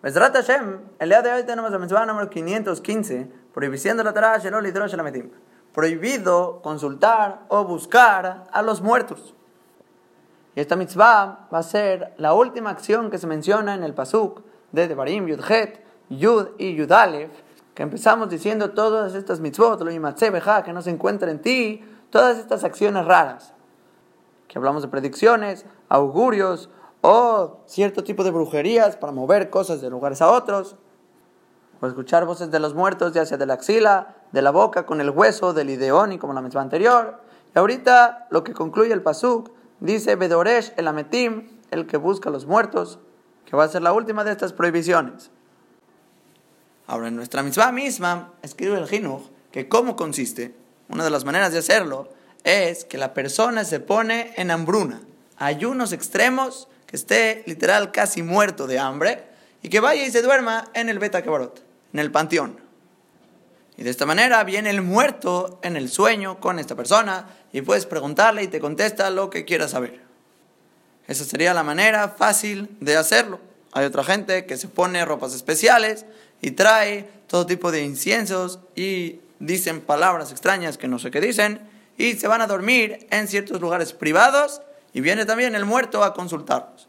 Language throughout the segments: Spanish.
Mesrat Hashem, el día de hoy tenemos la mensaje número 515, prohibición de la Torah. Prohibido consultar o buscar a los muertos. Y esta mitzvah va a ser la última acción que se menciona en el Pasuk de Devarim, Yudhet, Yud y Yudalef, que empezamos diciendo todas estas mitzvot, lo que no se encuentra en ti, todas estas acciones raras. Que hablamos de predicciones, augurios, o cierto tipo de brujerías para mover cosas de lugares a otros, o escuchar voces de los muertos, ya sea de la axila, de la boca, con el hueso, del ideón y como la misma anterior. Y ahorita lo que concluye el pasuk dice Bedoresh el ametim, el que busca a los muertos, que va a ser la última de estas prohibiciones. Ahora, en nuestra mitzvah misma, escribe el Jinuj que cómo consiste, una de las maneras de hacerlo, es que la persona se pone en hambruna, ayunos extremos que esté literal casi muerto de hambre y que vaya y se duerma en el Beta Kebarot, en el panteón. Y de esta manera viene el muerto en el sueño con esta persona y puedes preguntarle y te contesta lo que quieras saber. Esa sería la manera fácil de hacerlo. Hay otra gente que se pone ropas especiales y trae todo tipo de inciensos y dicen palabras extrañas que no sé qué dicen y se van a dormir en ciertos lugares privados y viene también el muerto a consultarlos.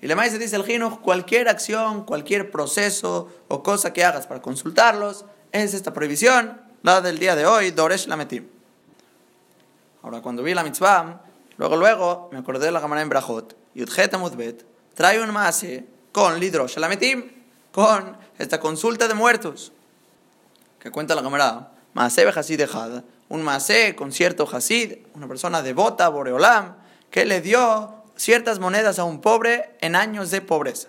Y le se dice el Jinuj, cualquier acción, cualquier proceso o cosa que hagas para consultarlos, es esta prohibición, la del día de hoy, Doresh Lametim. Ahora, cuando vi la mitzvah, luego, luego, me acordé de la cámara en Brajot, Yudhet Amudbet, trae un maase con Lidrosh Lametim, con esta consulta de muertos, que cuenta la cámara, Maase Hasid Ejad, un maase con cierto Hasid, una persona devota, Boreolam, que le dio ciertas monedas a un pobre en años de pobreza.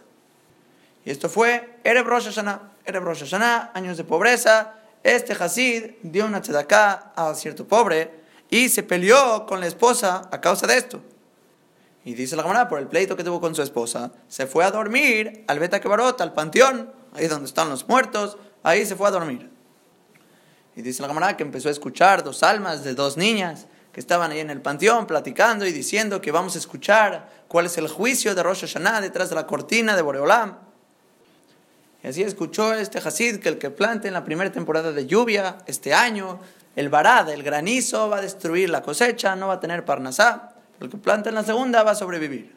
Y esto fue Ereb Rosh Hashanah. Ereb años de pobreza. Este Hasid dio una tzedaká a cierto pobre y se peleó con la esposa a causa de esto. Y dice la camarada, por el pleito que tuvo con su esposa, se fue a dormir al Beta Kebarot, al panteón, ahí donde están los muertos, ahí se fue a dormir. Y dice la camarada que empezó a escuchar dos almas de dos niñas que estaban ahí en el panteón platicando y diciendo que vamos a escuchar cuál es el juicio de Rosh Hashanah detrás de la cortina de Boreolam. Y así escuchó este Hasid que el que plante en la primera temporada de lluvia, este año, el varad, el granizo, va a destruir la cosecha, no va a tener parnasá. El que plante en la segunda va a sobrevivir.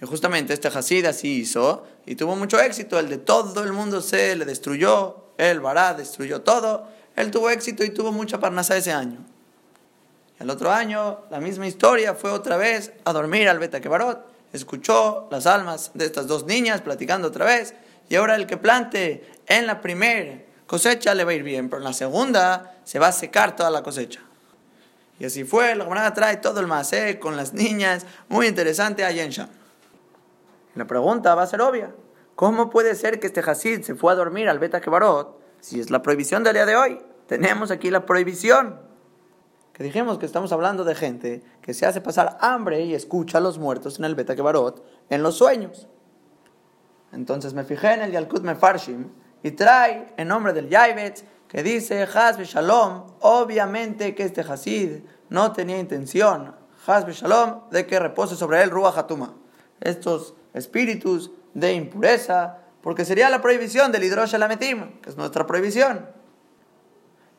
Y justamente este Hasid así hizo y tuvo mucho éxito. El de todo el mundo se le destruyó, el varad destruyó todo. Él tuvo éxito y tuvo mucha parnasá ese año. El otro año, la misma historia, fue otra vez a dormir al Beta Kebarot, escuchó las almas de estas dos niñas platicando otra vez, y ahora el que plante en la primera cosecha le va a ir bien, pero en la segunda se va a secar toda la cosecha. Y así fue, la camarada trae todo el macé con las niñas, muy interesante a Yenshan. La pregunta va a ser obvia. ¿Cómo puede ser que este Hasid se fue a dormir al Beta Kebarot si es la prohibición del día de hoy? Tenemos aquí la prohibición dijimos que estamos hablando de gente que se hace pasar hambre y escucha a los muertos en el Beta Kebarot en los sueños. Entonces me fijé en el Yalkut Mefarshim y trae en nombre del Yaibetz que dice Hazbe Shalom, obviamente que este Hasid no tenía intención, Hazbe Shalom, de que repose sobre él Ruach Hatuma, estos espíritus de impureza, porque sería la prohibición del Hidrosh que es nuestra prohibición.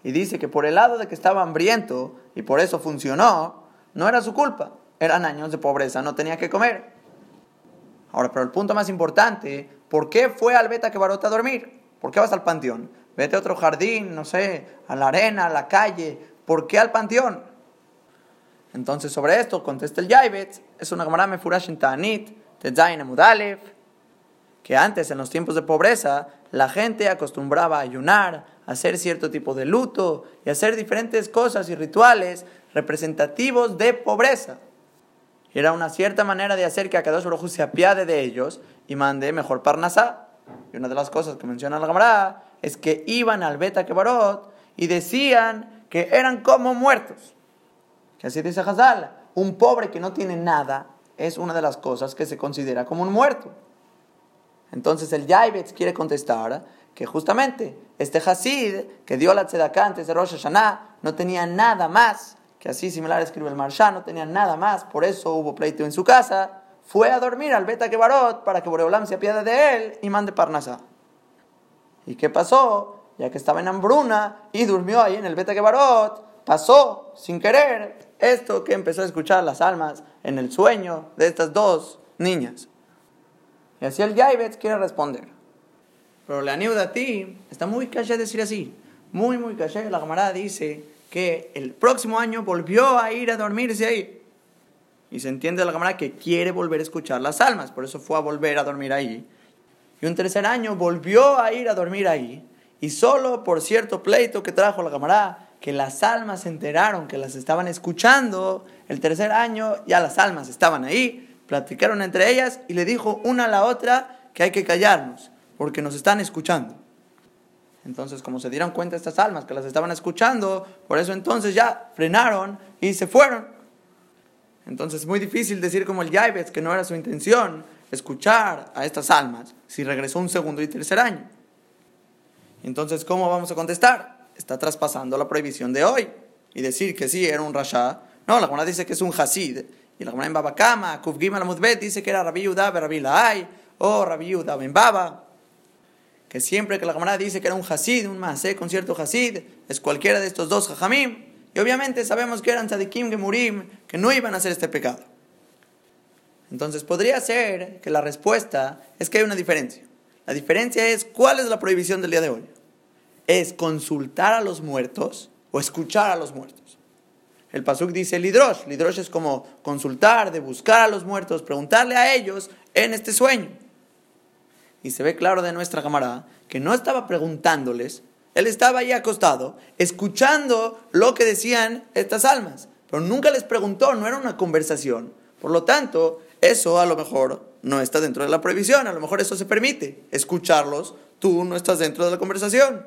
Y dice que por el lado de que estaba hambriento, y por eso funcionó, no era su culpa. Eran años de pobreza, no tenía que comer. Ahora, pero el punto más importante, ¿por qué fue al Beta Kebarot a dormir? ¿Por qué vas al panteón? Vete a otro jardín, no sé, a la arena, a la calle. ¿Por qué al panteón? Entonces, sobre esto contesta el Yaibet, es una Gemara Mefurash en Ta'anit, Amudalev, que antes, en los tiempos de pobreza, la gente acostumbraba a ayunar, hacer cierto tipo de luto y hacer diferentes cosas y rituales representativos de pobreza. Era una cierta manera de hacer que Akadosh Baruj se apiade de ellos y mande mejor parnasá. Y una de las cosas que menciona la Gemara es que iban al Beta Kebarot y decían que eran como muertos. Que así dice Hazal, un pobre que no tiene nada es una de las cosas que se considera como un muerto. Entonces el Yaibetz quiere contestar que justamente este Hasid que dio la tzedakah antes de Rosh Hashanah no tenía nada más, que así similar escribe el Marsha, no tenía nada más, por eso hubo pleito en su casa, fue a dormir al Beta Kebarot para que Boreolam se apiade de él y mande Parnasá. ¿Y qué pasó? Ya que estaba en hambruna y durmió ahí en el Beta Kebarot, pasó sin querer esto que empezó a escuchar las almas en el sueño de estas dos niñas. Y así el Yaibetz quiere responder. Pero la ti está muy calle decir así. Muy, muy calle. La camarada dice que el próximo año volvió a ir a dormirse ahí. Y se entiende la camarada que quiere volver a escuchar las almas. Por eso fue a volver a dormir ahí. Y un tercer año volvió a ir a dormir ahí. Y solo por cierto pleito que trajo la camarada, que las almas se enteraron que las estaban escuchando, el tercer año ya las almas estaban ahí platicaron entre ellas y le dijo una a la otra que hay que callarnos, porque nos están escuchando. Entonces, como se dieron cuenta estas almas que las estaban escuchando, por eso entonces ya frenaron y se fueron. Entonces es muy difícil decir como el Yaibetz que no era su intención escuchar a estas almas si regresó un segundo y tercer año. Entonces, ¿cómo vamos a contestar? Está traspasando la prohibición de hoy y decir que sí era un rasha. No, la Gemara dice que es un hasid y la Gemara en Babakama, Kufgim al dice que era Rabbi Yudah Rabbi Laay, o Rabbi Yudah Ben Baba. Que siempre que la Gemara dice que era un Hasid, un Maaseh con cierto Hasid, es cualquiera de estos dos Jajamim. Y obviamente sabemos que eran Tzadikim Gemurim, que no iban a hacer este pecado. Entonces podría ser que la respuesta es que hay una diferencia. La diferencia es cuál es la prohibición del día de hoy. ¿Es consultar a los muertos o escuchar a los muertos? El Pasuk dice Lidrosh. Lidrosh es como consultar, de buscar a los muertos, preguntarle a ellos en este sueño. Y se ve claro de nuestra camarada que no estaba preguntándoles, él estaba ahí acostado, escuchando lo que decían estas almas, pero nunca les preguntó, no era una conversación. Por lo tanto, eso a lo mejor no está dentro de la prohibición, a lo mejor eso se permite, escucharlos, tú no estás dentro de la conversación.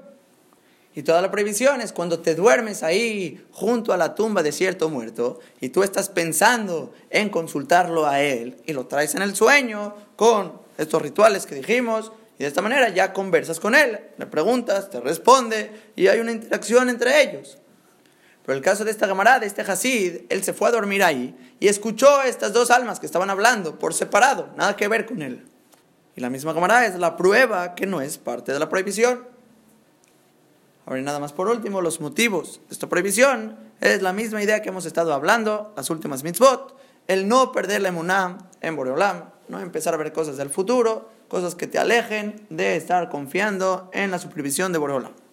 Y toda la prohibición es cuando te duermes ahí junto a la tumba de cierto muerto y tú estás pensando en consultarlo a él y lo traes en el sueño con estos rituales que dijimos y de esta manera ya conversas con él, le preguntas, te responde y hay una interacción entre ellos. Pero el caso de esta camarada, este Hasid, él se fue a dormir ahí y escuchó a estas dos almas que estaban hablando por separado, nada que ver con él. Y la misma camarada es la prueba que no es parte de la prohibición. Ahora, nada más por último, los motivos de esta prohibición es la misma idea que hemos estado hablando, las últimas mitzvot, el no perder la emuná en Boreolam, no empezar a ver cosas del futuro, cosas que te alejen de estar confiando en la supervisión de Boreolam.